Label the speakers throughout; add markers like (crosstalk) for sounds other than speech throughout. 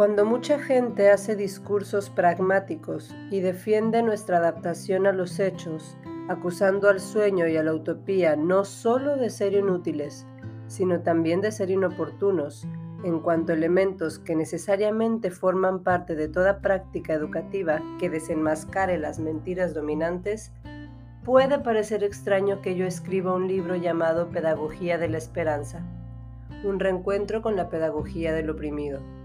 Speaker 1: Cuando mucha gente hace discursos pragmáticos y defiende nuestra adaptación a los hechos, acusando al sueño y a la utopía no solo de ser inútiles, sino también de ser inoportunos, en cuanto a elementos que necesariamente forman parte de toda práctica educativa que desenmascare las mentiras dominantes, puede parecer extraño que yo escriba un libro llamado Pedagogía de la Esperanza, un reencuentro con la pedagogía del oprimido.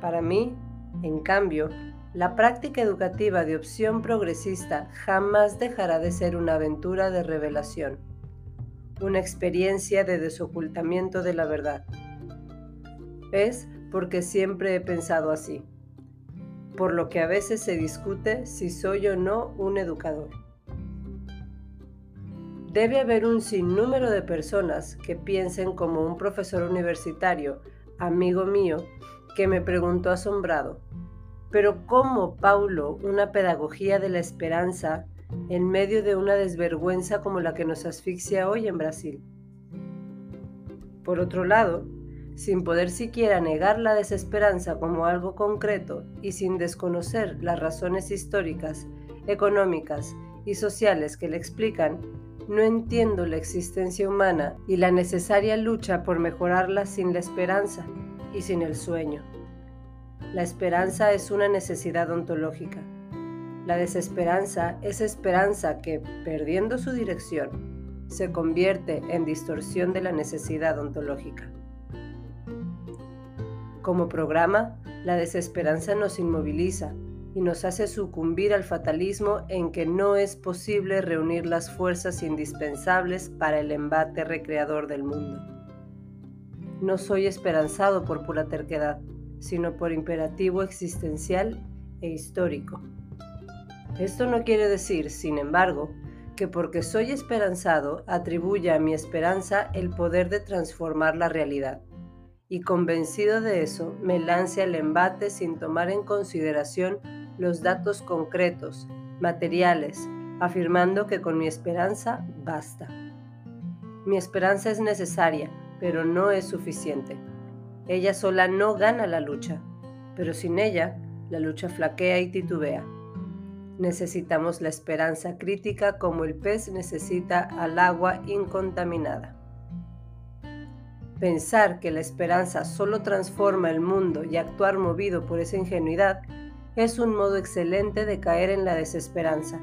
Speaker 1: Para mí, en cambio, la práctica educativa de opción progresista jamás dejará de ser una aventura de revelación, una experiencia de desocultamiento de la verdad. Es porque siempre he pensado así, por lo que a veces se discute si soy o no un educador. Debe haber un sinnúmero de personas que piensen como un profesor universitario, amigo mío, que me preguntó asombrado, pero ¿cómo, Paulo, una pedagogía de la esperanza en medio de una desvergüenza como la que nos asfixia hoy en Brasil? Por otro lado, sin poder siquiera negar la desesperanza como algo concreto y sin desconocer las razones históricas, económicas y sociales que le explican, no entiendo la existencia humana y la necesaria lucha por mejorarla sin la esperanza y sin el sueño. La esperanza es una necesidad ontológica. La desesperanza es esperanza que, perdiendo su dirección, se convierte en distorsión de la necesidad ontológica. Como programa, la desesperanza nos inmoviliza y nos hace sucumbir al fatalismo en que no es posible reunir las fuerzas indispensables para el embate recreador del mundo. No soy esperanzado por pura terquedad, sino por imperativo existencial e histórico. Esto no quiere decir, sin embargo, que porque soy esperanzado atribuya a mi esperanza el poder de transformar la realidad, y convencido de eso me lance al embate sin tomar en consideración los datos concretos, materiales, afirmando que con mi esperanza basta. Mi esperanza es necesaria, pero no es suficiente. Ella sola no gana la lucha, pero sin ella la lucha flaquea y titubea. Necesitamos la esperanza crítica como el pez necesita al agua incontaminada. Pensar que la esperanza solo transforma el mundo y actuar movido por esa ingenuidad es un modo excelente de caer en la desesperanza,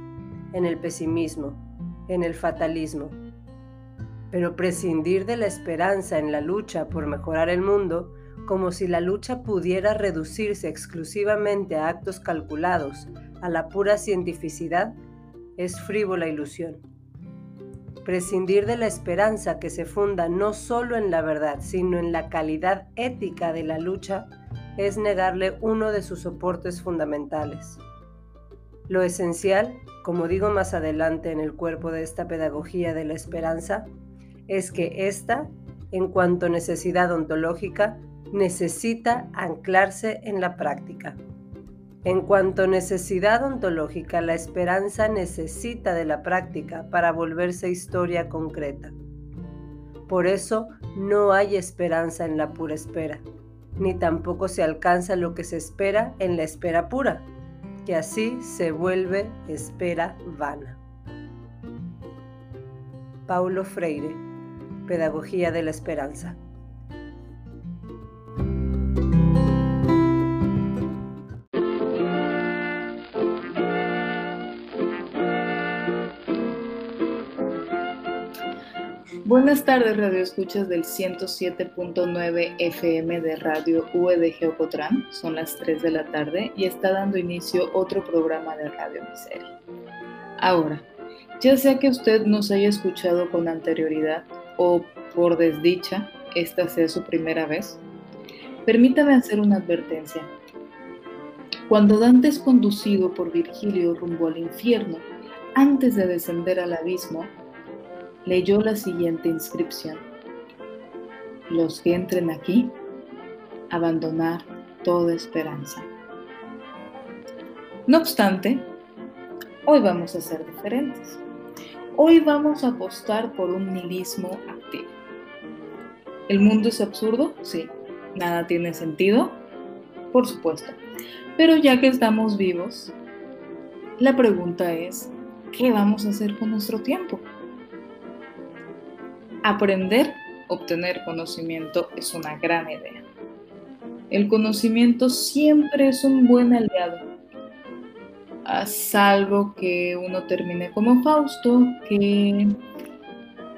Speaker 1: en el pesimismo, en el fatalismo pero prescindir de la esperanza en la lucha por mejorar el mundo, como si la lucha pudiera reducirse exclusivamente a actos calculados, a la pura cientificidad, es frívola ilusión. Prescindir de la esperanza que se funda no solo en la verdad, sino en la calidad ética de la lucha, es negarle uno de sus soportes fundamentales. Lo esencial, como digo más adelante en el cuerpo de esta pedagogía de la esperanza, es que ésta, en cuanto necesidad ontológica, necesita anclarse en la práctica. En cuanto necesidad ontológica, la esperanza necesita de la práctica para volverse historia concreta. Por eso no hay esperanza en la pura espera, ni tampoco se alcanza lo que se espera en la espera pura, que así se vuelve espera vana. Paulo Freire Pedagogía de la Esperanza.
Speaker 2: Buenas tardes, Radio Escuchas del 107.9 FM de Radio UEDG Ocotrán. Son las 3 de la tarde y está dando inicio otro programa de Radio Miseria. Ahora, ya sea que usted nos haya escuchado con anterioridad o por desdicha esta sea su primera vez, permítame hacer una advertencia. Cuando Dante es conducido por Virgilio rumbo al infierno, antes de descender al abismo, leyó la siguiente inscripción. Los que entren aquí, abandonar toda esperanza. No obstante, hoy vamos a ser diferentes. Hoy vamos a apostar por un nihilismo activo. ¿El mundo es absurdo? Sí. ¿Nada tiene sentido? por supuesto. Pero ya que estamos vivos, la pregunta es, ¿qué vamos a hacer con nuestro tiempo? Aprender, obtener conocimiento es una gran idea. El conocimiento siempre es un buen aliado, a salvo que uno termine como Fausto, que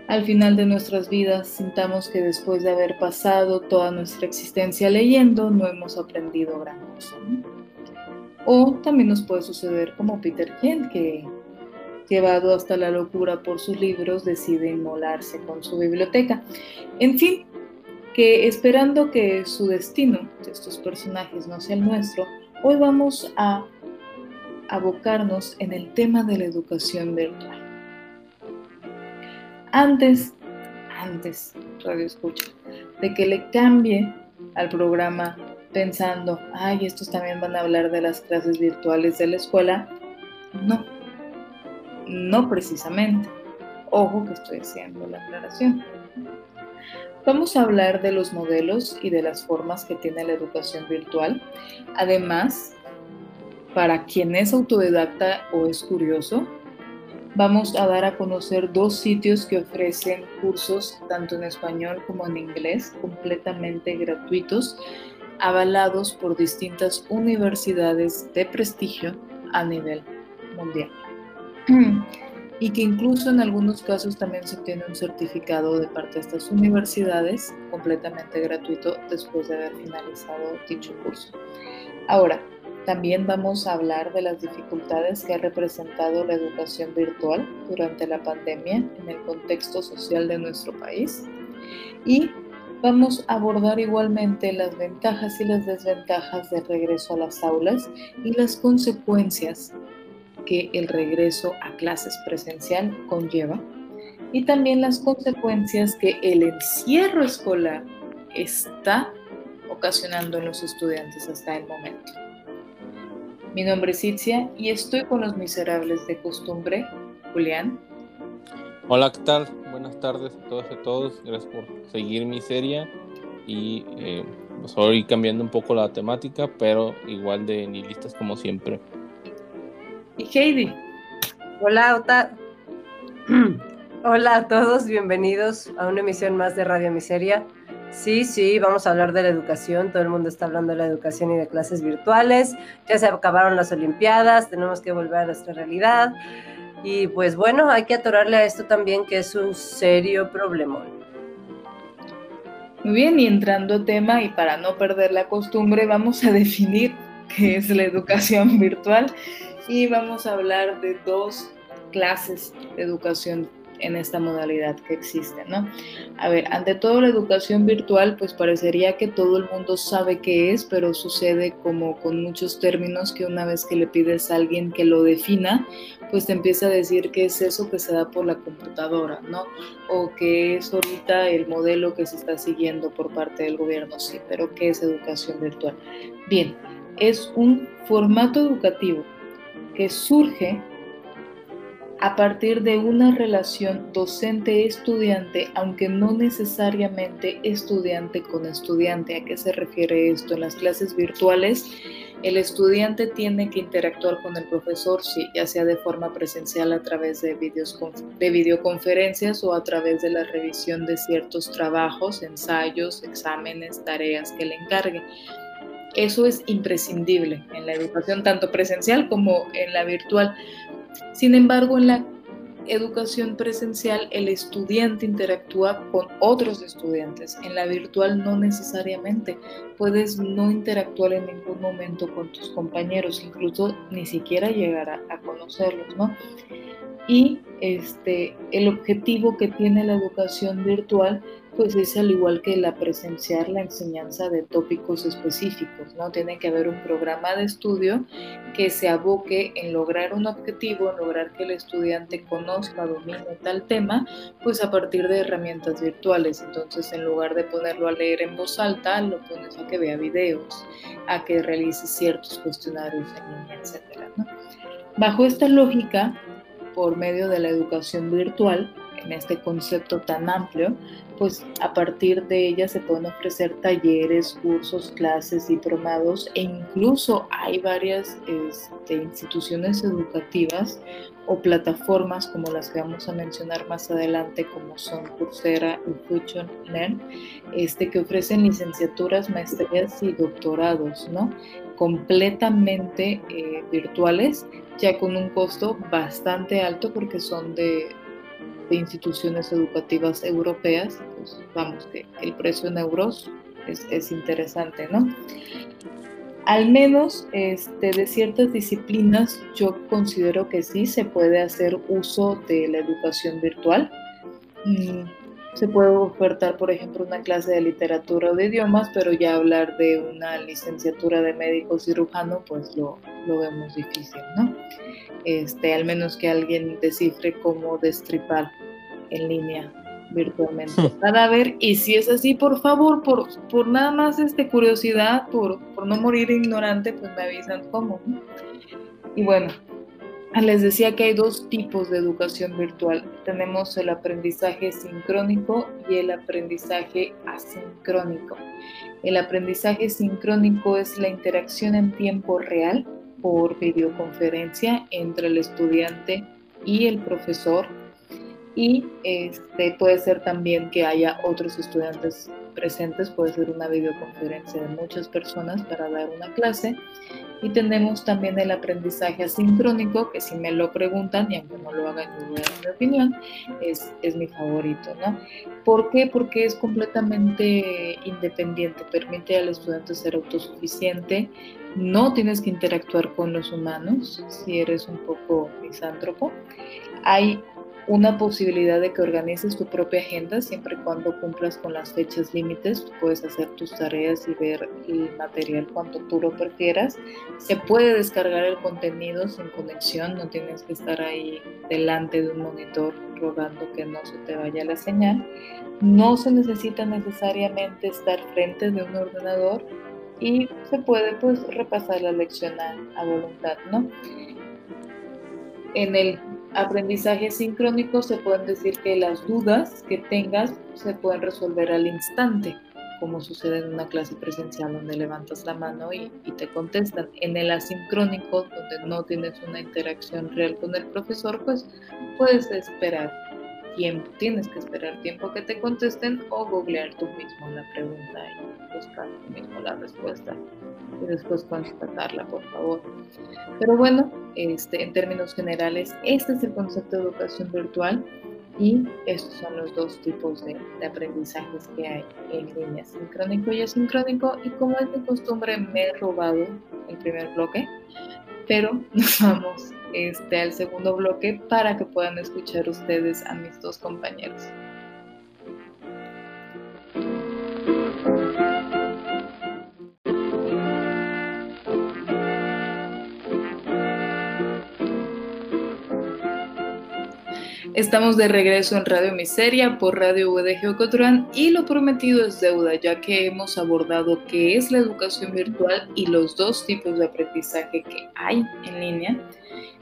Speaker 2: al final de nuestras vidas sintamos que después de haber pasado toda nuestra existencia leyendo, no hemos aprendido gran cosa. O también nos puede suceder como Peter Kent, que llevado hasta la locura por sus libros, decide inmolarse con su biblioteca. En fin, que esperando que su destino de estos personajes no sea el nuestro, hoy vamos a abocarnos en el tema de la educación virtual. Antes, antes, radio escucha, de que le cambie al programa pensando, ay, estos también van a hablar de las clases virtuales de la escuela, no, no precisamente. Ojo que estoy haciendo la aclaración. Vamos a hablar de los modelos y de las formas que tiene la educación virtual. Además, para quien es autodidacta o es curioso, vamos a dar a conocer dos sitios que ofrecen cursos tanto en español como en inglés completamente gratuitos, avalados por distintas universidades de prestigio a nivel mundial. (clears throat) Y que incluso en algunos casos también se obtiene un certificado de parte de estas universidades completamente gratuito después de haber finalizado dicho curso. Ahora, también vamos a hablar de las dificultades que ha representado la educación virtual durante la pandemia en el contexto social de nuestro país. Y vamos a abordar igualmente las ventajas y las desventajas del regreso a las aulas y las consecuencias que el regreso a clases presencial conlleva y también las consecuencias que el encierro escolar está ocasionando en los estudiantes hasta el momento. Mi nombre es Itzia y estoy con los miserables de costumbre, Julián.
Speaker 3: Hola, ¿qué tal? Buenas tardes a todos y a todos. Gracias por seguir mi serie y eh, pues hoy cambiando un poco la temática, pero igual de nihilistas como siempre.
Speaker 2: Y Heidi.
Speaker 1: Hola, Ota. (clears throat) Hola a todos, bienvenidos a una emisión más de Radio Miseria. Sí, sí, vamos a hablar de la educación. Todo el mundo está hablando de la educación y de clases virtuales. Ya se acabaron las Olimpiadas, tenemos que volver a nuestra realidad. Y pues bueno, hay que atorarle a esto también, que es un serio problema.
Speaker 2: Muy bien, y entrando a tema, y para no perder la costumbre, vamos a (laughs) definir qué es la educación virtual y vamos a hablar de dos clases de educación en esta modalidad que existe, ¿no? A ver, ante todo la educación virtual, pues parecería que todo el mundo sabe qué es, pero sucede como con muchos términos que una vez que le pides a alguien que lo defina, pues te empieza a decir que es eso que se da por la computadora, ¿no? O que es ahorita el modelo que se está siguiendo por parte del gobierno, sí, pero ¿qué es educación virtual? Bien, es un formato educativo que surge a partir de una relación docente-estudiante, aunque no necesariamente estudiante con estudiante. ¿A qué se refiere esto? En las clases virtuales, el estudiante tiene que interactuar con el profesor, ya sea de forma presencial a través de, de videoconferencias o a través de la revisión de ciertos trabajos, ensayos, exámenes, tareas que le encargue. Eso es imprescindible en la educación, tanto presencial como en la virtual sin embargo, en la educación presencial el estudiante interactúa con otros estudiantes. En la virtual no necesariamente. Puedes no interactuar en ningún momento con tus compañeros, incluso ni siquiera llegar a, conocerlos, ¿no? Y este, el objetivo que tiene la educación virtual pues es al igual que la presenciar la enseñanza de tópicos específicos, ¿no? Tiene que haber un programa de estudio que se aboque en lograr un objetivo, en lograr que el estudiante conozca, domine tal tema, pues a partir de herramientas virtuales. Entonces, en lugar de ponerlo a leer en voz alta, lo pones a que vea videos, a que realice ciertos cuestionarios en línea, etc. Bajo esta lógica, por medio de la educación virtual, en este concepto tan amplio, pues a partir de ella se pueden ofrecer talleres, cursos, clases, diplomados e incluso hay varias este, instituciones educativas o plataformas como las que vamos a mencionar más adelante, como son Coursera y Learn, este, que ofrecen licenciaturas, maestrías y doctorados, ¿no? Completamente eh, virtuales, ya con un costo bastante alto porque son de, de instituciones educativas europeas, pues vamos, que el precio en euros es, es interesante, ¿no? al menos este, de ciertas disciplinas yo considero que sí se puede hacer uso de la educación virtual. Mm, se puede ofertar, por ejemplo, una clase de literatura o de idiomas, pero ya hablar de una licenciatura de médico cirujano, pues lo, lo vemos difícil, ¿no? Este, al menos que alguien descifre cómo destripar en línea virtualmente cadáver y si es así por favor por, por nada más este curiosidad por, por no morir ignorante pues me avisan cómo y bueno les decía que hay dos tipos de educación virtual. Tenemos el aprendizaje sincrónico y el aprendizaje asincrónico. El aprendizaje sincrónico es la interacción en tiempo real por videoconferencia entre el estudiante y el profesor. Y este, puede ser también que haya otros estudiantes presentes, puede ser una videoconferencia de muchas personas para dar una clase. Y tenemos también el aprendizaje asincrónico, que si me lo preguntan, y aunque no lo hagan, yo voy a dar mi opinión, es, es mi favorito, ¿no? ¿Por qué? Porque es completamente independiente, permite al estudiante ser autosuficiente, no tienes que interactuar con los humanos si eres un poco misántropo. Hay una posibilidad de que organices tu propia agenda siempre y cuando cumplas con las fechas límites. puedes hacer tus tareas y ver el material cuando tú lo prefieras. Se puede descargar el contenido sin conexión, no tienes que estar ahí delante de un monitor rogando que no se te vaya la señal. No se necesita necesariamente estar frente de un ordenador y se puede pues repasar la lección a, a voluntad, ¿no? En el aprendizaje sincrónico se pueden decir que las dudas que tengas se pueden resolver al instante, como sucede en una clase presencial donde levantas la mano y, te contestan. En el asincrónico, donde no tienes una interacción real con el profesor, pues puedes esperar tienes que esperar tiempo que te contesten o googlear tú mismo la pregunta y buscar tú mismo la respuesta y después constatarla, por favor. Pero bueno, este, en términos generales, este es el concepto de educación virtual y estos son los dos tipos de, aprendizajes que hay en línea, sincrónico y asincrónico. Y como es de costumbre, me he robado el primer bloque, pero (laughs) nos vamos este, al segundo bloque para que puedan escuchar ustedes a mis dos compañeros. Estamos de regreso en Radio Miseria por Radio UDG Ocotlán y lo prometido es deuda, ya que hemos abordado qué es la educación virtual y los dos tipos de aprendizaje que hay en línea.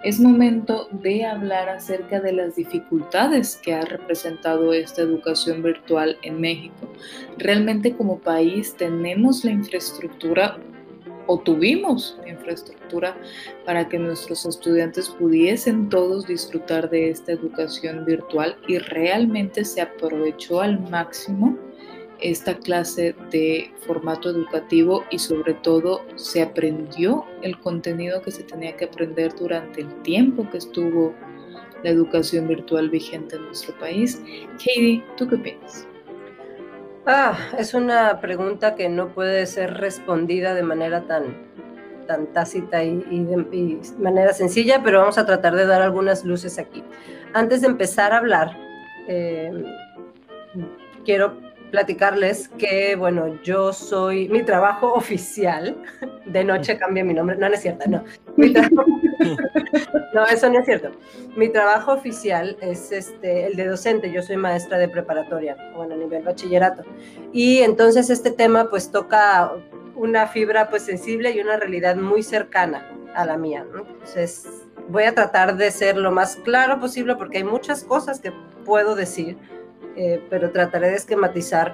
Speaker 2: Es momento de hablar acerca de las dificultades que ha representado esta educación virtual en México. Realmente como país tenemos la infraestructura o tuvimos infraestructura para que nuestros estudiantes pudiesen todos disfrutar de esta educación virtual y realmente se aprovechó al máximo esta clase de formato educativo y sobre todo se aprendió el contenido que se tenía que aprender durante el tiempo que estuvo la educación virtual vigente en nuestro país. Katie, ¿tú qué piensas?
Speaker 1: Ah, es una pregunta que no puede ser respondida de manera tan, tan tácita y, de manera sencilla, pero vamos a tratar de dar algunas luces aquí. Antes de empezar a hablar, eh, quiero platicarles que, bueno, yo soy, mi trabajo (laughs) oficial, de noche cambia mi nombre, no, no es cierto, no. No, eso no es cierto. Mi trabajo oficial es este, el de docente, yo soy maestra de preparatoria, bueno, a nivel bachillerato. Y entonces este tema pues toca una fibra pues sensible y una realidad muy cercana a la mía. Entonces, voy a tratar de ser lo más claro posible porque hay muchas cosas que puedo decir, eh, pero trataré de esquematizar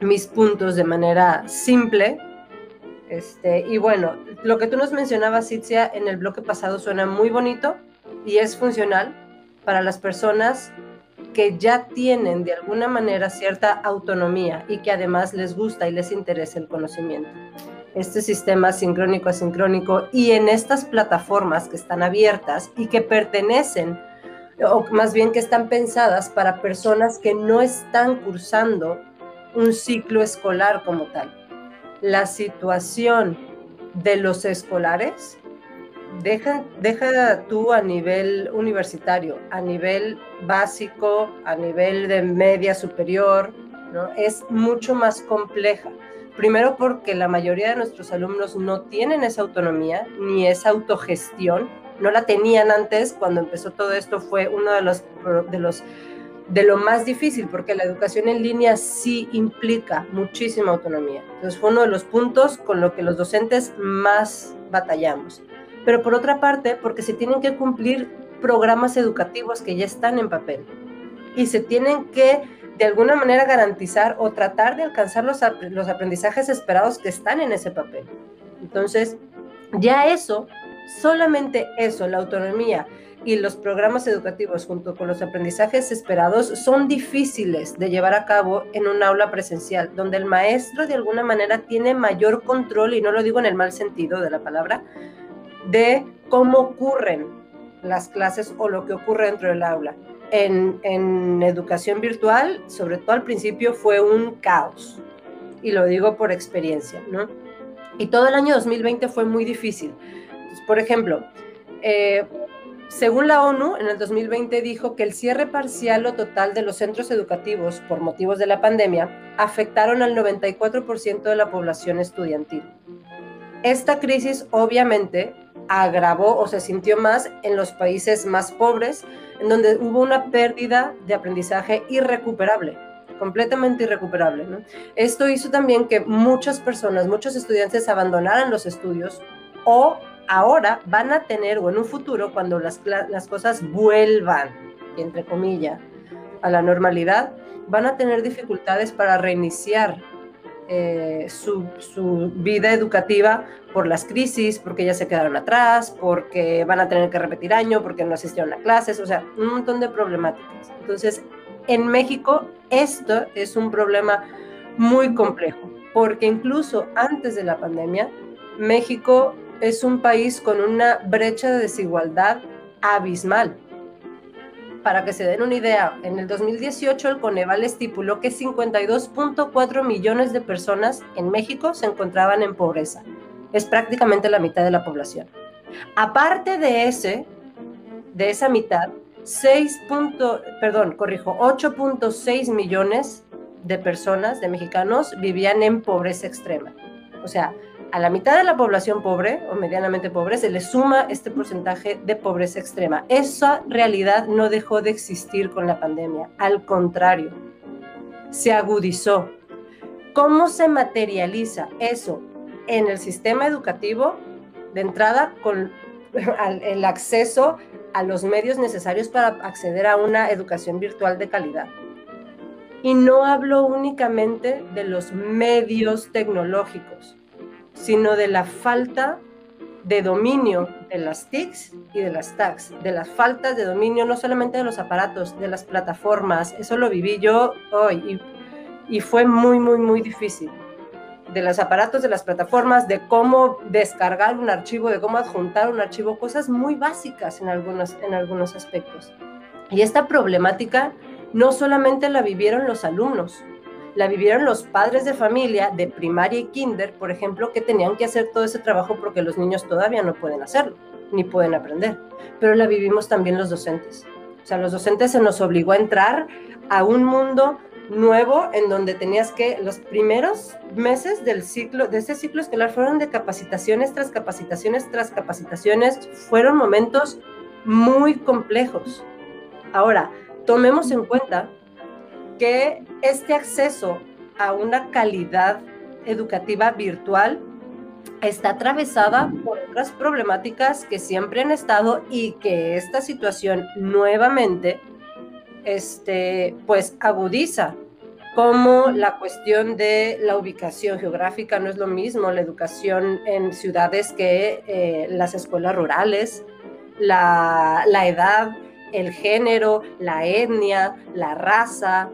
Speaker 1: mis puntos de manera simple. Este, y bueno, lo que tú nos mencionabas, Citzia, en el bloque pasado suena muy bonito y es funcional para las personas que ya tienen de alguna manera cierta autonomía y que además les gusta y les interesa el conocimiento. Este sistema sincrónico asincrónico y en estas plataformas que están abiertas y que pertenecen, o más bien que están pensadas para personas que no están cursando un ciclo escolar como tal. La situación de los escolares deja, deja tú a nivel universitario, a nivel básico, a nivel de media superior, ¿no? es mucho más compleja. Primero porque la mayoría de nuestros alumnos no tienen esa autonomía ni esa autogestión, no la tenían antes, cuando empezó todo esto fue uno de los, de los de lo más difícil, porque la educación en línea sí implica muchísima autonomía. Entonces fue uno de los puntos con lo que los docentes más batallamos pero por otra parte, porque se tienen que cumplir programas educativos que ya están en papel y se tienen que de alguna manera garantizar o tratar de alcanzar los, los aprendizajes esperados que están en ese papel. Entonces, ya eso, solamente eso, la autonomía y los programas educativos junto con los aprendizajes esperados son difíciles de llevar a cabo en un aula presencial, donde el maestro de alguna manera tiene mayor control, y no lo digo en el mal sentido de la palabra, de cómo ocurren las clases o lo que ocurre dentro del aula. En, educación virtual, sobre todo al principio, fue un caos. Y lo digo por experiencia, ¿no? Y todo el año 2020 fue muy difícil. por ejemplo, eh, según la ONU, en el 2020 dijo que el cierre parcial o total de los centros educativos por motivos de la pandemia afectaron al 94% de la población estudiantil. Esta crisis obviamente agravó o se sintió más en los países más pobres, en donde hubo una pérdida de aprendizaje irrecuperable, completamente irrecuperable. Esto hizo también que muchas personas, muchos estudiantes abandonaran los estudios o ahora van a tener, o en un futuro, cuando las, las cosas vuelvan, entre comillas, a la normalidad, van a tener dificultades para reiniciar eh, su, vida educativa por las crisis, porque ya se quedaron atrás, porque van a tener que repetir año, porque no asistieron a clases, o sea, un montón de problemáticas. Entonces, en México esto es un problema muy complejo, porque incluso antes de la pandemia, México es un país con una brecha de desigualdad abismal. Para que se den una idea, en el 2018 el Coneval estipuló que 52.4 millones de personas en México se encontraban en pobreza. Es prácticamente la mitad de la población. Aparte de ese, de esa mitad, 6. perdón, corrijo, 8.6 millones de personas, de mexicanos, vivían en pobreza extrema. O sea, a la mitad de la población pobre o medianamente pobre se le suma este porcentaje de pobreza extrema. Esa realidad no dejó de existir con la pandemia, al contrario, se agudizó. ¿Cómo se materializa eso en el sistema educativo? De entrada, con (laughs) el acceso a los medios necesarios para acceder a una educación virtual de calidad. Y no hablo únicamente de los medios tecnológicos sino de la falta de dominio de las TICs y de las TACs, de las faltas de dominio no solamente de los aparatos, de las plataformas, eso lo viví yo hoy y, y fue muy, muy, muy difícil. De los aparatos, de las plataformas, de cómo descargar un archivo, de cómo adjuntar un archivo, cosas muy básicas en algunos, en algunos aspectos. Y esta problemática no solamente la vivieron los alumnos, la vivieron los padres de familia de primaria y kinder, por ejemplo, que tenían que hacer todo ese trabajo porque los niños todavía no pueden hacerlo, ni pueden aprender. Pero la vivimos también los docentes. O sea, los docentes se nos obligó a entrar a un mundo nuevo en donde tenías que los primeros meses del ciclo de ese ciclo escolar fueron de capacitaciones tras capacitaciones tras capacitaciones fueron momentos muy complejos ahora tomemos en cuenta este acceso a una calidad educativa virtual está atravesada por otras problemáticas que siempre han estado y que esta situación nuevamente este, pues agudiza como la cuestión de la ubicación geográfica. No es lo mismo, la educación en ciudades que eh, las escuelas rurales, la edad, el género, la etnia, la raza,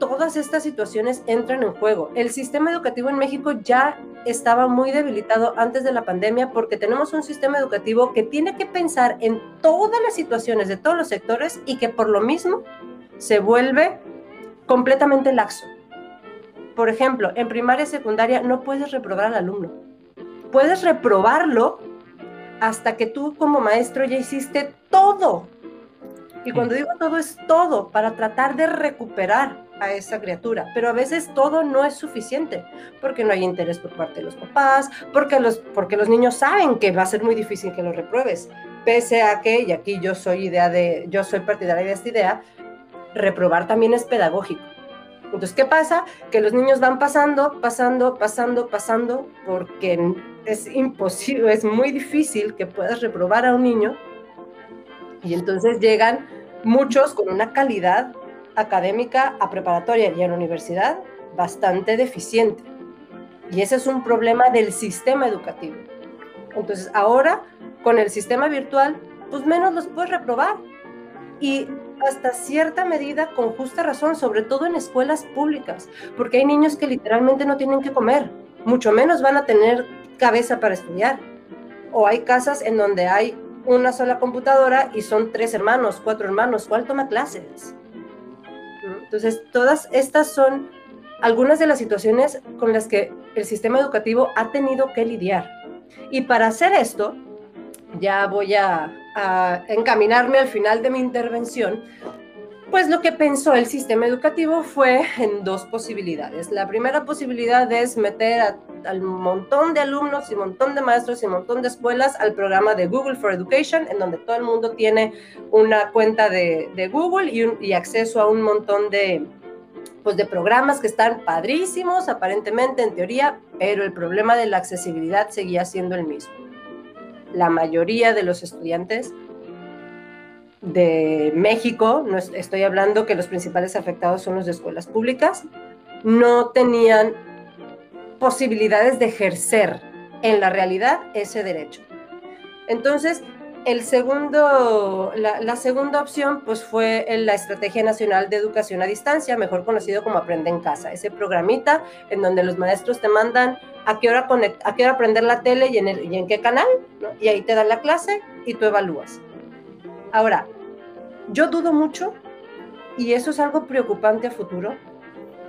Speaker 1: todas estas situaciones entran en juego. El sistema educativo en México ya estaba muy debilitado antes de la pandemia porque tenemos un sistema educativo que tiene que pensar en todas las situaciones de todos los sectores y que por lo mismo se vuelve completamente laxo. Por ejemplo, en primaria y secundaria no puedes reprobar al alumno. Puedes reprobarlo hasta que tú como maestro ya hiciste todo. Y cuando digo todo es todo para tratar de recuperar a esa criatura, pero a veces todo no es suficiente, porque no hay interés por parte de los papás, porque los, porque los niños saben que va a ser muy difícil que lo repruebes, pese a que, y aquí yo soy idea de, yo soy partidaria de esta idea, reprobar también es pedagógico. Entonces, ¿qué pasa? Que los niños van pasando, pasando, pasando, pasando, porque es imposible, es muy difícil que puedas reprobar a un niño. Y entonces llegan muchos con una calidad académica a preparatoria y a la universidad bastante deficiente. Y ese es un problema del sistema educativo. Entonces, ahora, con el sistema virtual, pues menos los puedes reprobar. Y hasta cierta medida con justa razón, sobre todo en escuelas públicas, porque hay niños que literalmente no tienen que comer, mucho menos van a tener cabeza para estudiar. O hay casas en donde hay una sola computadora y son tres hermanos, cuatro hermanos, ¿cuál toma clases? Entonces, todas estas son algunas de las situaciones con las que el sistema educativo ha tenido que lidiar. Y para hacer esto, ya voy a, encaminarme al final de mi intervención, pues lo que pensó el sistema educativo fue en dos posibilidades. La primera posibilidad es meter al montón de alumnos y montón de maestros y montón de escuelas al programa de Google for Education, en donde todo el mundo tiene una cuenta de, Google y, y, acceso a un montón de, pues de programas que están padrísimos, aparentemente en teoría, pero el problema de la accesibilidad seguía siendo el mismo la mayoría de los estudiantes de México, no estoy hablando que los principales afectados son los de escuelas públicas, no tenían posibilidades de ejercer en la realidad ese derecho. Entonces, el segundo, la, segunda opción pues fue la Estrategia Nacional de Educación a Distancia, mejor conocido como Aprende en Casa, ese programita en donde los maestros te mandan a qué hora, a qué hora aprender la tele y en, y en qué canal, y ahí te dan la clase y tú evalúas. Ahora, yo dudo mucho, y eso es algo preocupante a futuro,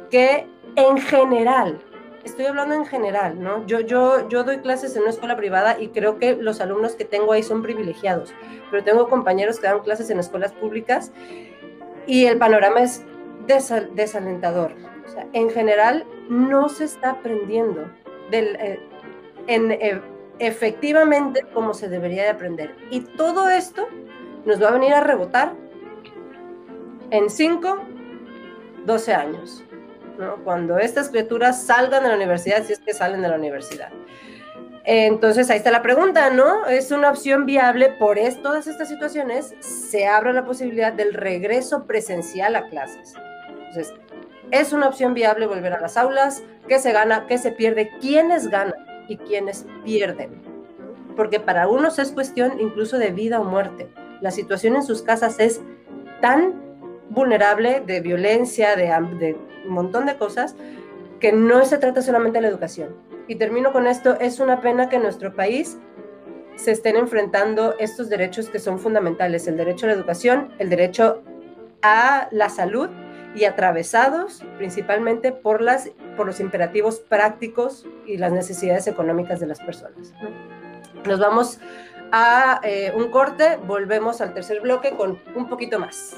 Speaker 1: que en general estoy hablando en general, ¿no? Yo, yo, yo doy clases en una escuela privada y creo que los alumnos que tengo ahí son privilegiados, pero tengo compañeros que dan clases en escuelas públicas y el panorama es desalentador. O sea, en general no se está aprendiendo eh, en, eh, efectivamente como se debería de aprender. Y todo esto nos va a venir a rebotar en 5, 12 años cuando estas criaturas salgan de la universidad, si es que salen de la universidad. Entonces ahí está la pregunta, ¿no? ¿Es una opción viable por todas estas situaciones? Se abre la posibilidad del regreso presencial a clases. Entonces, ¿es una opción viable volver a las aulas? ¿Qué se gana? ¿Qué se pierde? ¿Quiénes ganan y quiénes pierden? Porque para unos es cuestión incluso de vida o muerte. La situación en sus casas es tan vulnerable de violencia, de, un montón de cosas, que no se trata solamente de la educación. Y termino con esto, es una pena que en nuestro país se estén enfrentando estos derechos que son fundamentales, el derecho a la educación, el derecho a la salud y atravesados principalmente por, las, por los imperativos prácticos y las necesidades económicas de las personas. Nos vamos a eh, un corte, volvemos al tercer bloque con un poquito más.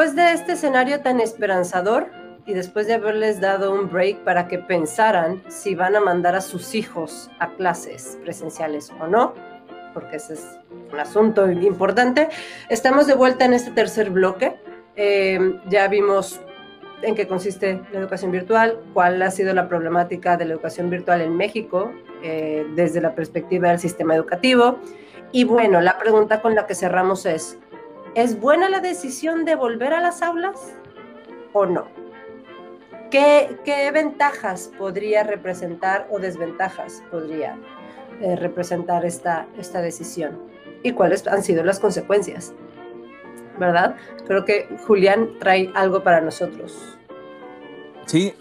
Speaker 1: Después de este escenario tan esperanzador y después de haberles dado un break para que pensaran si van a mandar a sus hijos a clases presenciales o no, porque ese es un asunto importante, estamos de vuelta en este tercer bloque. Eh, ya vimos en qué consiste la educación virtual, cuál ha sido la problemática de la educación virtual en México eh, desde la perspectiva del sistema educativo. Y bueno, la pregunta con la que cerramos es, ¿Es buena la decisión de volver a las aulas o no? ¿Qué, ventajas podría representar o desventajas podría eh, representar esta, esta decisión? ¿Y cuáles han sido las consecuencias? ¿Verdad? Creo que Julián trae algo para nosotros.
Speaker 3: Sí,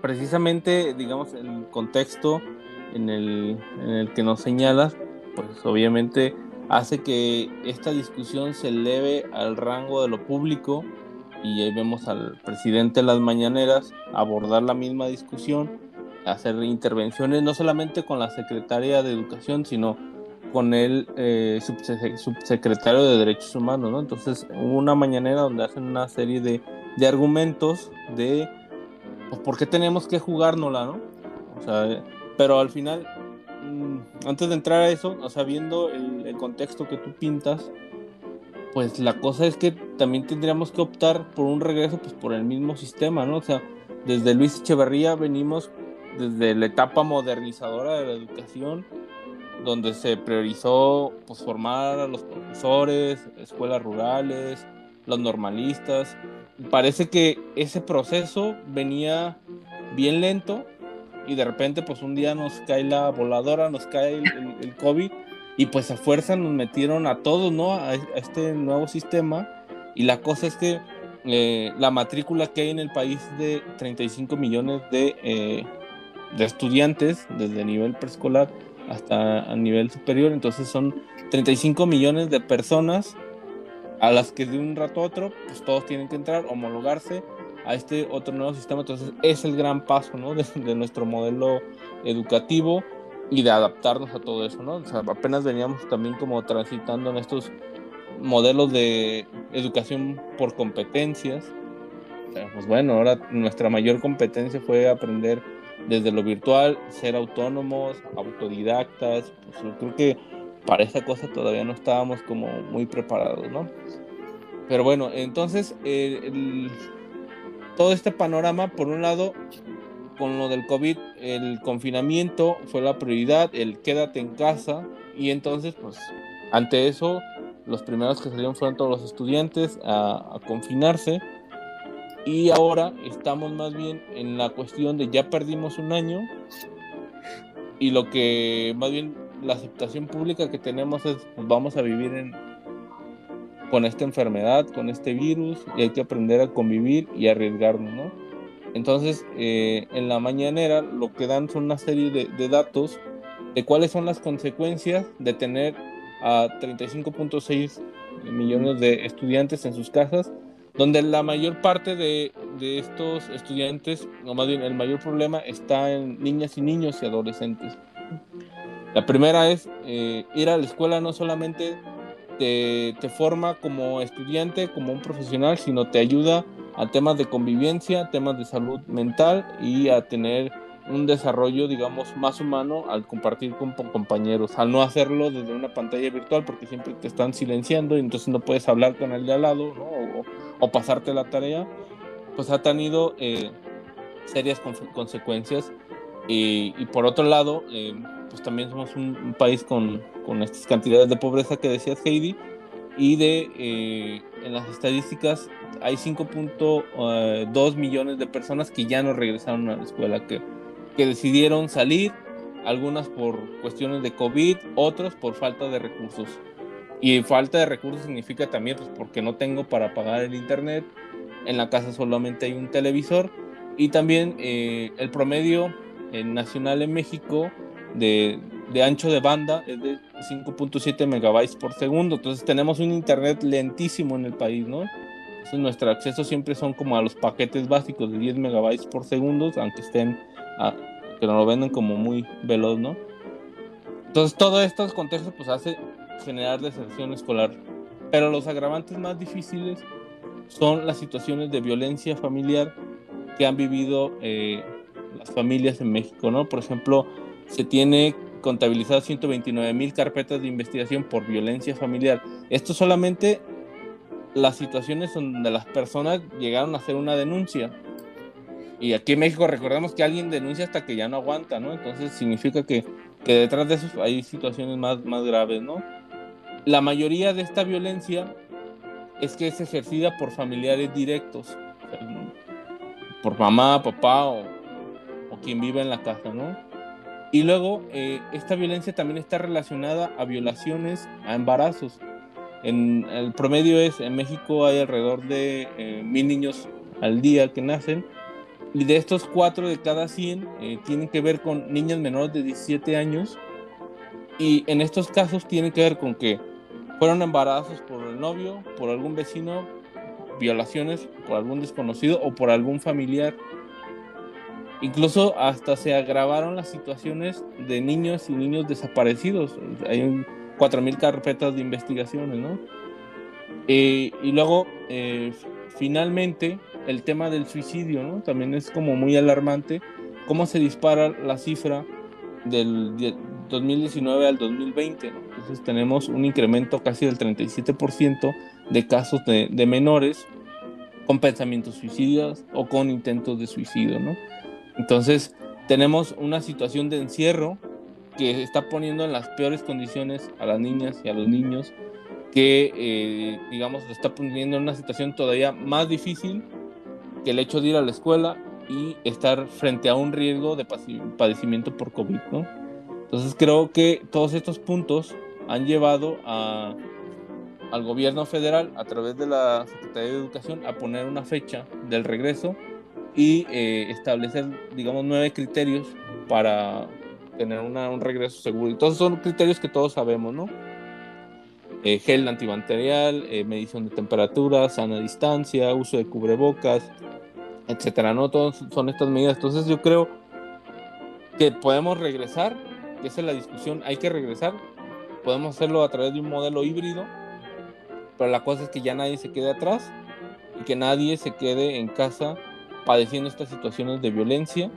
Speaker 3: precisamente, digamos, el contexto en el, en el que nos señalas, pues obviamente hace que esta discusión se eleve al rango de lo público y ahí vemos al presidente de las mañaneras abordar la misma discusión, hacer intervenciones no solamente con la secretaria de Educación, sino con el eh, subsecretario de Derechos Humanos, ¿no? Entonces, una mañanera donde hacen una serie de, de argumentos de pues, por qué tenemos que jugárnosla, ¿no? O sea, pero al final antes de entrar a eso, o sea, viendo el, contexto que tú pintas, pues la cosa es que también tendríamos que optar por un regreso, pues por el mismo sistema, ¿no? O sea, desde Luis Echeverría venimos desde la etapa modernizadora de la educación, donde se priorizó pues, formar a los profesores, escuelas rurales, los normalistas. Parece que ese proceso venía bien lento, y de repente pues un día nos cae la voladora, nos cae el, COVID y pues a fuerza nos metieron a todos, ¿no? A, este nuevo sistema Y la cosa es que eh, la matrícula que hay en el país de 35 millones de, eh, de estudiantes, desde nivel preescolar hasta a nivel superior, entonces son 35 millones de personas a las que de un rato a otro, pues todos tienen que entrar, homologarse a este otro nuevo sistema. Entonces es el gran paso ¿no? de, nuestro modelo educativo y de adaptarnos a todo eso. ¿no? O sea, apenas veníamos también como transitando en estos modelos de educación por competencias. pues bueno, ahora nuestra mayor competencia fue aprender desde lo virtual, ser autónomos, autodidactas. Pues yo creo que para esa cosa todavía no estábamos como muy preparados, ¿no? Pero bueno, entonces todo este panorama, por un lado, con lo del COVID, el confinamiento fue la prioridad, el quédate en casa, y entonces, pues, ante eso, los primeros que salieron fueron todos los estudiantes a, confinarse, y ahora estamos más bien en la cuestión de ya perdimos un año, y lo que más bien la aceptación pública que tenemos es, pues vamos a vivir en, con esta enfermedad, con este virus, y hay que aprender a convivir y arriesgarnos, ¿no? Entonces, eh, en la mañanera lo que dan son una serie de, datos de cuáles son las consecuencias de tener a 35.6 millones de estudiantes en sus casas, donde la mayor parte de, de, estos estudiantes, o más bien el mayor problema, está en niñas y niños y adolescentes. La primera es eh, ir a la escuela no solamente te, te, forma como estudiante, como un profesional, sino te ayuda a temas de convivencia, temas de salud mental y a tener un desarrollo, digamos, más humano al compartir con, compañeros, al no hacerlo desde una pantalla virtual porque siempre te están silenciando y entonces no puedes hablar con el de al lado ¿no? o, o, pasarte la tarea, pues ha tenido eh, serias consecuencias. Y, y, por otro lado, eh, pues también somos un, país con, con, estas cantidades de pobreza que decías Heidi y de eh, en las estadísticas hay 5.2 eh, millones de personas que ya no regresaron a la escuela, que, que decidieron salir, algunas por cuestiones de COVID, otros por falta de recursos. Y falta de recursos significa también pues porque no tengo para pagar el internet, en la casa solamente hay un televisor y también eh, el promedio nacional en México de, de ancho de banda es de 5.7 megabytes por segundo. Entonces tenemos un internet lentísimo en el país, ¿no? Entonces nuestro acceso siempre son como a los paquetes básicos de 10 megabytes por segundo, aunque estén, a, que nos lo venden como muy veloz, ¿no? Entonces todo estos contextos pues hace generar deserción escolar. Pero los agravantes más difíciles son las situaciones de violencia familiar que han vivido eh, las familias en México, ¿no? Por ejemplo, se tiene contabilizadas 129 mil carpetas de investigación por violencia familiar. Esto solamente las situaciones donde las personas llegaron a hacer una denuncia. Y aquí en México recordemos que alguien denuncia hasta que ya no aguanta, ¿no? Entonces significa que, que detrás de eso hay situaciones más, más graves, ¿no? La mayoría de esta violencia es que es ejercida por familiares directos, por mamá, papá o, o quien vive en la casa, ¿no? Y luego, eh, esta violencia también está relacionada a violaciones, a embarazos. En el promedio es, en México hay alrededor de eh, mil niños al día que nacen, y de estos cuatro de cada 100 eh, tienen que ver con niñas menores de 17 años, y en estos casos tienen que ver con que fueron embarazos por el novio, por algún vecino, violaciones por algún desconocido o por algún familiar Incluso hasta se agravaron las situaciones de niños y niños desaparecidos. Hay 4.000 carpetas de investigaciones, ¿no? Eh, y luego, eh, finalmente, el tema del suicidio, ¿no? También es como muy alarmante cómo se dispara la cifra del 2019 al 2020. ¿no? Entonces tenemos un incremento casi del 37% de casos de, de menores con pensamientos suicidas o con intentos de suicidio, ¿no? Entonces, tenemos una situación de encierro que está poniendo en las peores condiciones a las niñas y a los niños, que, eh, digamos, está poniendo en una situación todavía más difícil que el hecho de ir a la escuela y estar frente a un riesgo de padecimiento por COVID, ¿no? Entonces creo que todos estos puntos han llevado a, al gobierno federal a través de la Secretaría de Educación a poner una fecha del regreso y eh, establecer, digamos, nueve criterios para tener un regreso seguro. Todos son criterios que todos sabemos, ¿no? Eh, gel antibacterial, eh, medición de temperatura, sana distancia, uso de cubrebocas, etcétera, ¿no? Todos son estas medidas. Entonces yo creo que podemos regresar, que esa es la discusión, hay que regresar, podemos hacerlo a través de un modelo híbrido, pero la cosa es que ya nadie se quede atrás y que nadie se quede en casa padeciendo estas situaciones de violencia.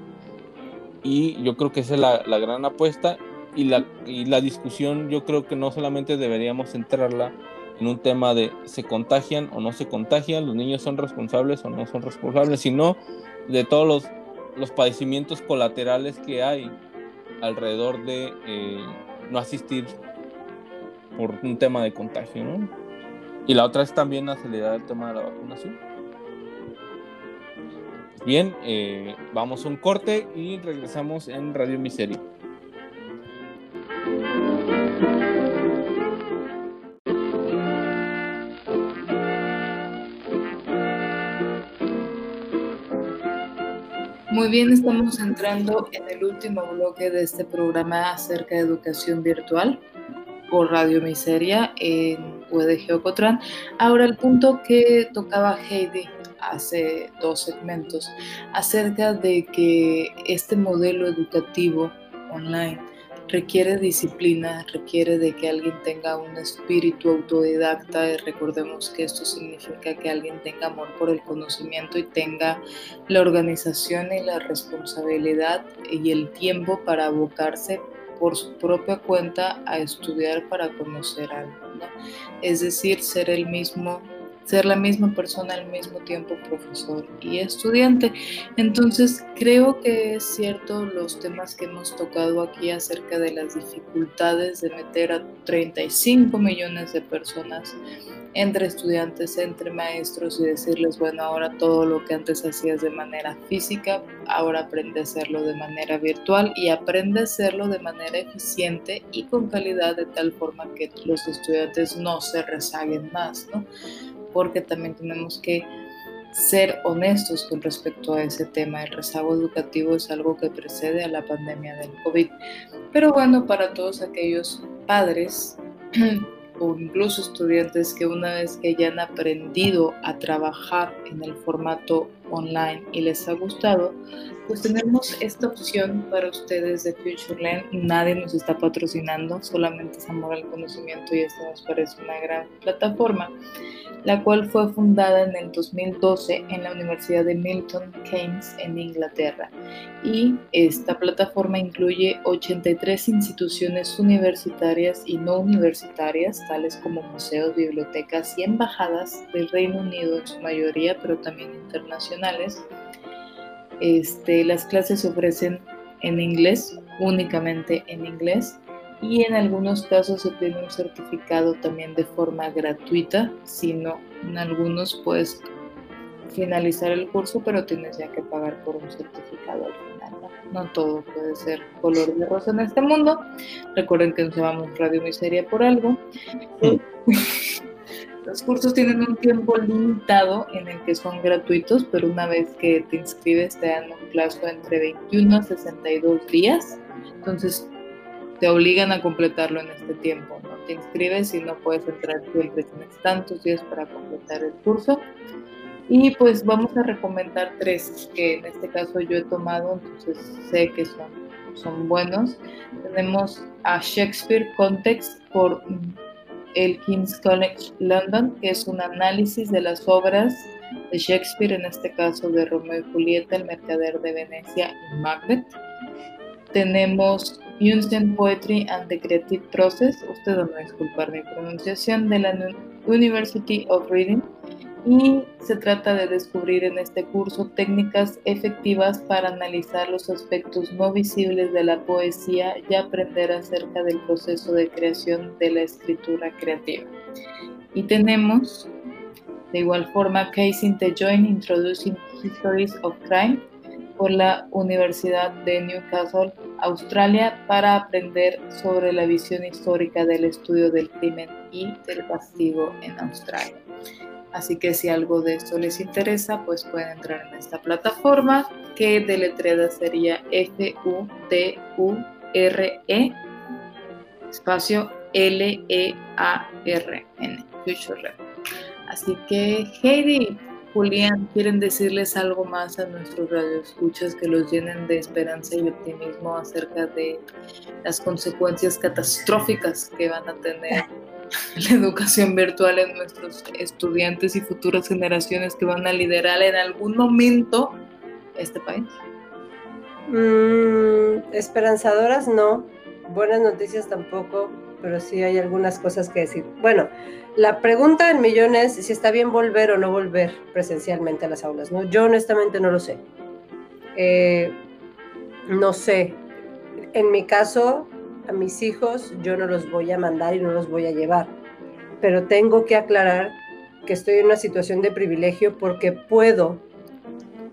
Speaker 3: Y yo creo que esa es la, la gran apuesta y la, y la discusión yo creo que no solamente deberíamos centrarla en un tema de se contagian o no se contagian, los niños son responsables o no son responsables, sino de todos los, los padecimientos colaterales que hay alrededor de eh, no asistir por un tema de contagio, ¿no? Y la otra es también acelerar el tema de la vacunación. Bien, eh, vamos a un corte y regresamos en Radio Miseria.
Speaker 2: Muy bien, estamos entrando en el último bloque de este programa acerca de educación virtual por Radio Miseria en UDG Ocotran. Ahora el punto que tocaba Heidi hace dos segmentos acerca de que este modelo educativo online requiere disciplina, requiere de que alguien tenga un espíritu autodidacta y recordemos que esto significa que alguien tenga amor por el conocimiento y tenga la organización y la responsabilidad y el tiempo para abocarse por su propia cuenta a estudiar para conocer algo. Es decir, ser el mismo ser la misma persona al mismo tiempo profesor y estudiante. Entonces creo que es cierto los temas que hemos tocado aquí acerca de las dificultades de meter a 35 millones de personas entre estudiantes, entre maestros y decirles, bueno, ahora todo lo que antes hacías de manera física, ahora aprende a hacerlo de manera virtual y aprende a hacerlo de manera eficiente y con calidad de tal forma que los estudiantes no se rezaguen más, ¿no? Porque también tenemos que ser honestos con respecto a ese tema. El rezago educativo es algo que precede a la pandemia del COVID. Pero bueno, para todos aquellos padres (clears throat) o incluso estudiantes que una vez que ya han aprendido a trabajar en el formato online y les ha gustado, pues tenemos esta opción para ustedes de FutureLearn. Nadie nos está patrocinando, solamente es amor al conocimiento y esto nos parece una gran plataforma la cual fue fundada en el 2012 en la Universidad de Milton Keynes en Inglaterra. Y esta plataforma incluye 83 instituciones universitarias y no universitarias, tales como museos, bibliotecas y embajadas del Reino Unido en su mayoría, pero también internacionales. Este, las clases se ofrecen en inglés, únicamente en inglés, y en algunos casos se tiene un certificado también de forma gratuita, si no, en algunos puedes finalizar el curso, pero tienes ya que pagar por un certificado al final. No, no todo puede ser color de rosa en este mundo. Recuerden que nos llamamos Radio Miseria por algo. (laughs) Los cursos tienen un tiempo limitado en el que son gratuitos, pero una vez que te inscribes te dan un plazo entre 21 a 62 días. Entonces te obligan a completarlo en este tiempo, ¿no? Te inscribes y no puedes entrar siempre, tienes tantos días para completar el curso. Y pues vamos a recomendar tres que en este caso yo he tomado, entonces sé que son, son buenos. Tenemos a Shakespeare Context por el King's College London, que es un análisis de las obras de Shakespeare, en este caso de Romeo y Julieta, El Mercader de Venecia y Macbeth. Tenemos Unsen Poetry and the Creative Process, usted no disculpar mi pronunciación, de la University of Reading. Y se trata de descubrir en este curso técnicas efectivas para analizar los aspectos no visibles de la poesía y aprender acerca del proceso de creación de la escritura creativa. Y tenemos de igual forma Casey the Joint Introducing Histories of Crime por la Universidad de Newcastle Australia para aprender sobre la visión histórica del estudio del crimen y del castigo en Australia. Así que si algo de esto les interesa, pues pueden entrar en esta plataforma que deletreada sería F-U-T-U-R-E espacio L-E-A-R-N, Future Así que Heidi, Julián, ¿quieren decirles algo más a nuestros radioescuchas que los llenen de esperanza y optimismo acerca de las consecuencias catastróficas que van a tener (laughs) la educación virtual en nuestros estudiantes y futuras generaciones que van a liderar en algún momento este país?
Speaker 1: Mm, esperanzadoras no, buenas noticias tampoco, pero sí hay algunas cosas que decir. Bueno, la pregunta en millones es si está bien volver o no volver presencialmente a las aulas, ¿no? Yo honestamente no lo sé. Eh, no sé. En mi caso, a mis hijos yo no los voy a mandar y no los voy a llevar, pero tengo que aclarar que estoy en una situación de privilegio porque puedo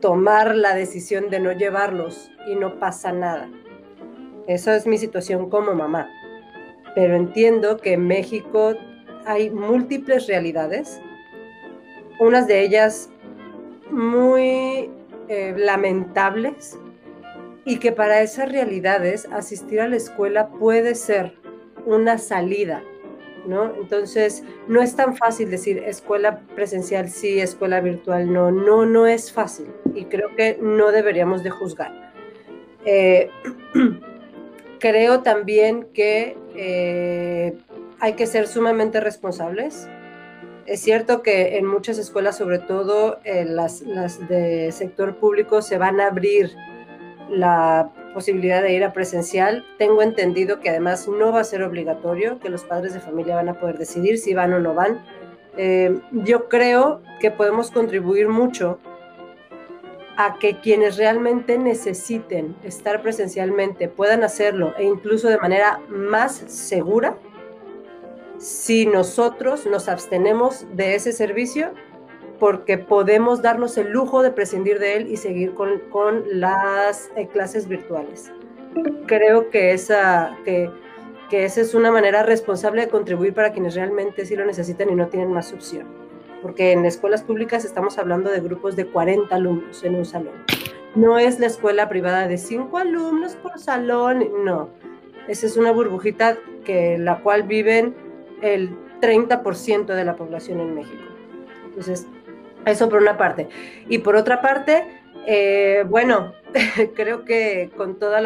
Speaker 1: tomar la decisión de no llevarlos y no pasa nada. Esa es mi situación como mamá. Pero entiendo que en México hay múltiples realidades, unas de ellas muy eh, lamentables, y que para esas realidades asistir a la escuela puede ser una salida, ¿no? Entonces, no es tan fácil decir escuela presencial sí, escuela virtual no, no, no es fácil y creo que no deberíamos de juzgar. Eh, (clears throat) creo también que eh, hay que ser sumamente responsables. Es cierto que en muchas escuelas, sobre todo eh, las, las, de sector público, se van a abrir la posibilidad de ir a presencial. Tengo entendido que además no va a ser obligatorio, que los padres de familia van a poder decidir si van o no van. Eh, yo creo que podemos contribuir mucho a que quienes realmente necesiten estar presencialmente puedan hacerlo e incluso de manera más segura si nosotros nos abstenemos de ese servicio porque podemos darnos el lujo de prescindir de él y seguir con, con las eh, clases virtuales. Creo que esa, que, que esa es una manera responsable de contribuir para quienes realmente sí lo necesitan y no tienen más opción porque en escuelas públicas estamos hablando de grupos de 40 alumnos en un salón. No es la escuela privada de 5 alumnos por salón, no. Esa es una burbujita que la cual viven el 30% de la población en México. Entonces, eso por una parte. Y por otra parte, eh, bueno, (laughs) creo que con toda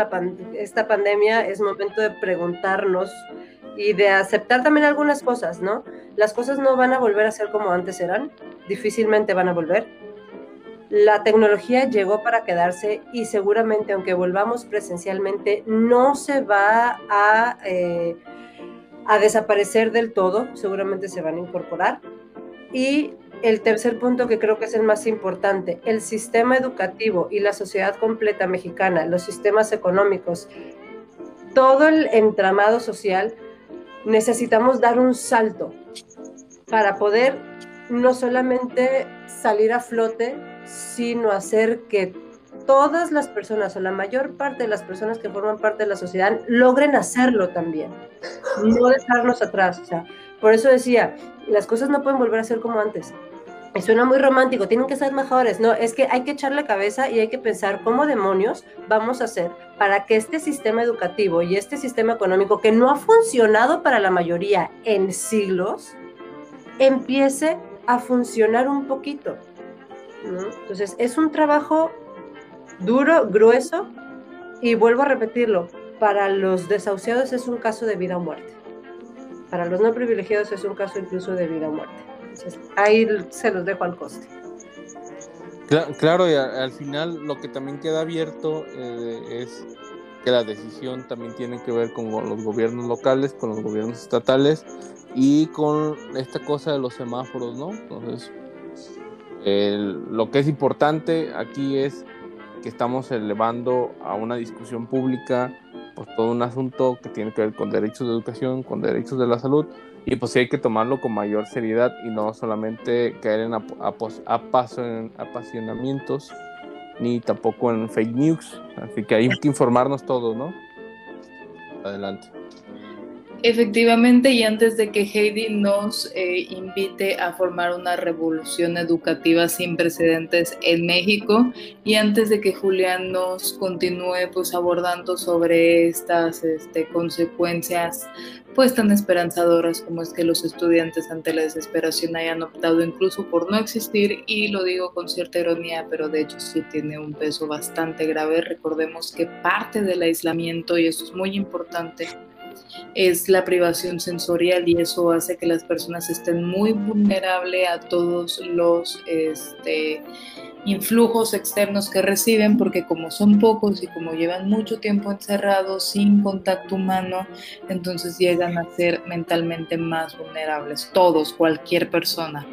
Speaker 1: esta pandemia es momento de preguntarnos y de aceptar también algunas cosas, ¿no? Las cosas no van a volver a ser como antes eran, difícilmente van a volver. La tecnología llegó para quedarse y seguramente aunque volvamos presencialmente no se va a, eh, a desaparecer del todo, seguramente se van a incorporar. Y el tercer punto que creo que es el más importante, el sistema educativo y la sociedad completa mexicana, los sistemas económicos, todo el entramado social necesitamos dar un salto para poder no solamente salir a flote, sino hacer que todas las personas o la mayor parte de las personas que forman parte de la sociedad logren hacerlo también, no dejarnos atrás. O sea, por eso decía, las cosas no pueden volver a ser como antes suena muy romántico, tienen que ser mejores. No, es que hay que echarle cabeza y hay que pensar cómo demonios vamos a hacer para que este sistema educativo y este sistema económico que no ha funcionado para la mayoría en siglos, empiece a funcionar un poquito. Entonces, es un trabajo duro, grueso, y vuelvo a repetirlo, para los desahuciados es un caso de vida o muerte. Para los no privilegiados es un caso incluso de vida o muerte ahí se los dejo al coste.
Speaker 3: Claro, y al final lo que también queda abierto eh, es que la decisión también tiene que ver con los gobiernos locales, con los gobiernos estatales y con esta cosa de los semáforos, ¿no? Entonces, lo que es importante aquí es que estamos elevando a una discusión pública pues todo un asunto que tiene que ver con derechos de educación, con derechos de la salud, y pues sí hay que tomarlo con mayor seriedad y no solamente caer en apasionamientos ni tampoco en fake news. Así que hay que informarnos todos, ¿no? Adelante.
Speaker 2: Efectivamente, y antes de que Heidi nos eh, invite a formar una revolución educativa sin precedentes en México, y antes de que Julián nos continúe pues abordando sobre estas este, consecuencias pues tan esperanzadoras como es que los estudiantes ante la desesperación hayan optado incluso por no existir, y lo digo con cierta ironía, pero de hecho sí tiene un peso bastante grave. Recordemos que parte del aislamiento, y eso es muy importante, es la privación sensorial y eso hace que las personas estén muy vulnerables a todos los este, influjos externos que reciben porque como son pocos y como llevan mucho tiempo encerrados sin contacto humano, entonces llegan a ser mentalmente más vulnerables, todos, cualquier persona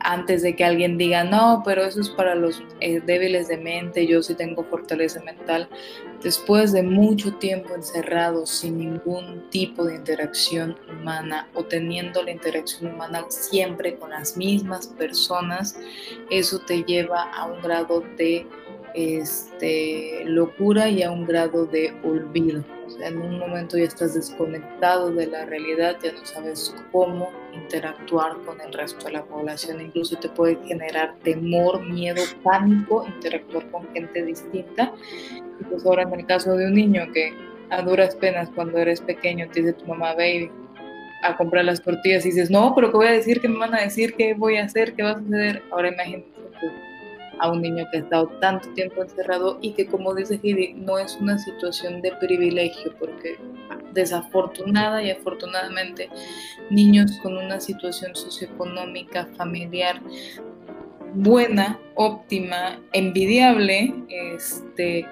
Speaker 2: antes de que alguien diga, no, pero eso es para los eh, débiles de mente, yo sí tengo fortaleza mental, después de mucho tiempo encerrado sin ningún tipo de interacción humana o teniendo la interacción humana siempre con las mismas personas, eso te lleva a un grado de este, locura y a un grado de olvido. en un momento ya estás desconectado de la realidad, ya no sabes cómo interactuar con el resto de la población, incluso te puede generar temor, miedo, pánico, interactuar con gente distinta. Y pues ahora en el caso de un niño que a duras penas cuando eres pequeño te dice tu mamá, baby, a comprar las tortillas y dices, no, pero ¿qué voy a decir? ¿Qué me van a decir? ¿Qué voy a hacer? ¿Qué va a suceder? Ahora imagínate a un niño que ha estado tanto tiempo encerrado y que como dice Heidi, no es una situación de privilegio, porque desafortunada y afortunadamente niños con una situación socioeconómica, familiar buena, óptima, envidiable, este,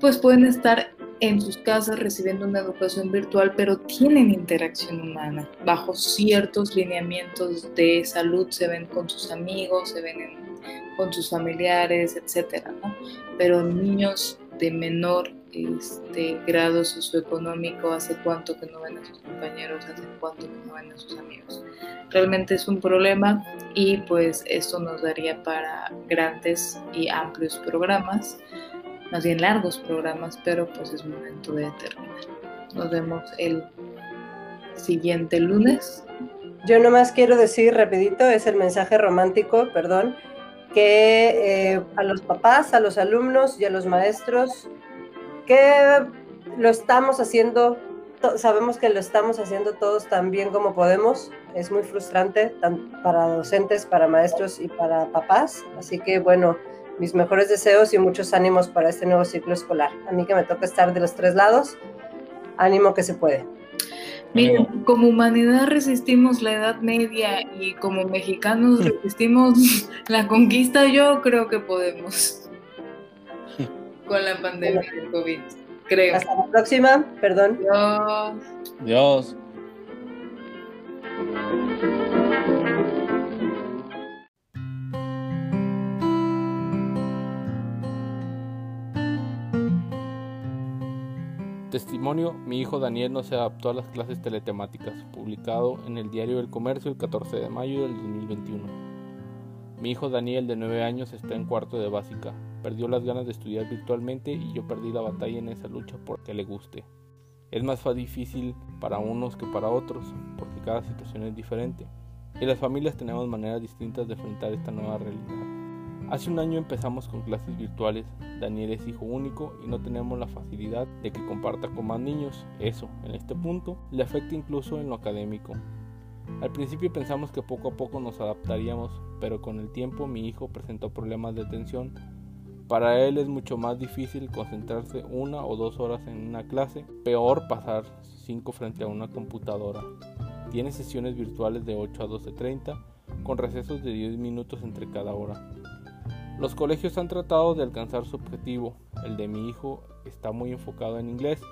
Speaker 2: pues pueden estar en sus casas recibiendo una educación virtual, pero tienen interacción humana. Bajo ciertos lineamientos de salud se ven con sus amigos, se ven en con sus familiares, etcétera, ¿no? Pero niños de menor este, grado socioeconómico, hace cuánto que no ven a sus compañeros, hace cuánto que no ven a sus amigos. Realmente es un problema y pues esto nos daría para grandes y amplios programas, más bien largos programas, pero pues es momento de terminar. Nos vemos el siguiente lunes.
Speaker 1: Yo nomás quiero decir rapidito, es el mensaje romántico, perdón, que eh, a los papás, a los alumnos y a los maestros, que lo estamos haciendo, sabemos que lo estamos haciendo todos tan bien como podemos. Es muy frustrante para docentes, para maestros y para papás. Así que bueno, mis mejores deseos y muchos ánimos para este nuevo ciclo escolar. A mí que me toca estar de los tres lados, ánimo que se puede.
Speaker 2: Miren, como humanidad resistimos la Edad Media y como mexicanos resistimos (laughs) la conquista, yo creo que podemos. Con la pandemia del COVID, creo.
Speaker 1: Hasta la próxima, perdón.
Speaker 2: Dios.
Speaker 3: Dios. Testimonio, mi hijo Daniel no se adaptó a las clases teletemáticas, publicado en el diario El Comercio el 14 de mayo del 2021. Mi hijo Daniel de 9 años está en cuarto de básica, perdió las ganas de estudiar virtualmente y yo perdí la batalla en esa lucha porque le guste. Es más difícil para unos que para otros, porque cada situación es diferente, y las familias tenemos maneras distintas de enfrentar esta nueva realidad. Hace un año empezamos con clases virtuales. Daniel es hijo único y no tenemos la facilidad de que comparta con más niños. Eso, en este punto, le afecta incluso en lo académico. Al principio pensamos que poco a poco nos adaptaríamos, pero con el tiempo mi hijo presentó problemas de atención. Para él es mucho más difícil concentrarse una o dos horas en una clase, peor pasar cinco frente a una computadora. Tiene sesiones virtuales de 8 a 12.30 con recesos de 10 minutos entre cada hora. Los colegios han tratado de alcanzar su objetivo. El de mi hijo está muy enfocado en inglés.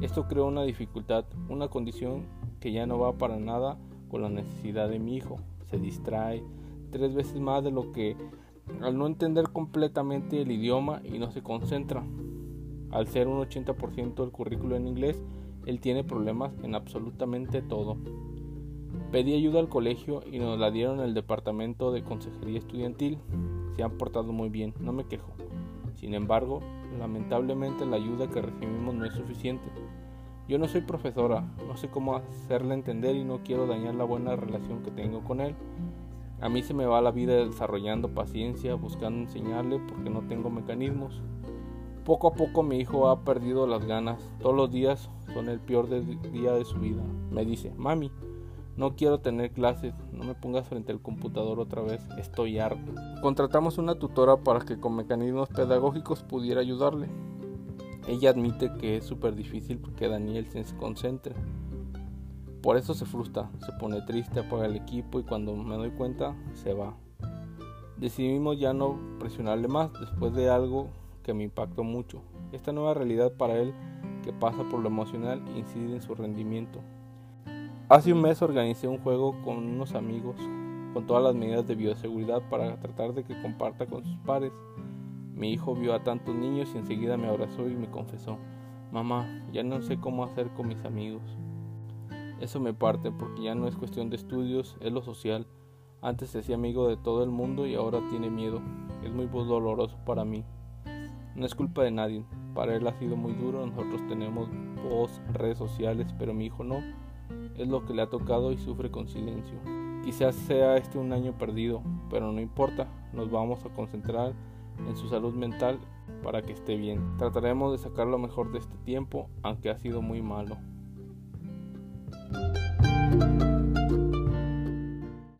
Speaker 3: Esto creó una dificultad, una condición que ya no va para nada con la necesidad de mi hijo. Se distrae tres veces más de lo que al no entender completamente el idioma y no se concentra. Al ser un 80% del currículo en inglés, él tiene problemas en absolutamente todo. Pedí ayuda al colegio y nos la dieron el departamento de consejería estudiantil se han portado muy bien, no me quejo. Sin embargo, lamentablemente la ayuda que recibimos no es suficiente. Yo no soy profesora, no sé cómo hacerle entender y no quiero dañar la buena relación que tengo con él. A mí se me va la vida desarrollando paciencia, buscando enseñarle porque no tengo mecanismos. Poco a poco mi hijo ha perdido las ganas. Todos los días son el peor día de su vida. Me dice, mami, no quiero tener clases, no me pongas frente al computador otra vez, estoy harto. Contratamos una tutora para que con mecanismos pedagógicos pudiera ayudarle. Ella admite que es súper difícil porque Daniel se concentre. Por eso se frustra, se pone triste, apaga el equipo y cuando me doy cuenta se va. Decidimos ya no presionarle más después de algo que me impactó mucho. Esta nueva realidad para él que pasa por lo emocional incide en su rendimiento. Hace un mes organicé un juego con unos amigos con todas las medidas de bioseguridad para tratar de que comparta con sus pares. Mi hijo vio a tantos niños y enseguida me abrazó y me confesó, mamá, ya no sé cómo hacer con mis amigos. Eso me parte porque ya no es cuestión de estudios, es lo social. Antes se hacía amigo de todo el mundo y ahora tiene miedo. Es muy doloroso para mí. No es culpa de nadie. Para él ha sido muy duro. Nosotros tenemos voz, redes sociales, pero mi hijo no. Es lo que le ha tocado y sufre con silencio. Quizás sea este un año perdido, pero no importa. Nos vamos a concentrar en su salud mental para que esté bien. Trataremos de sacar lo mejor de este tiempo, aunque ha sido muy malo.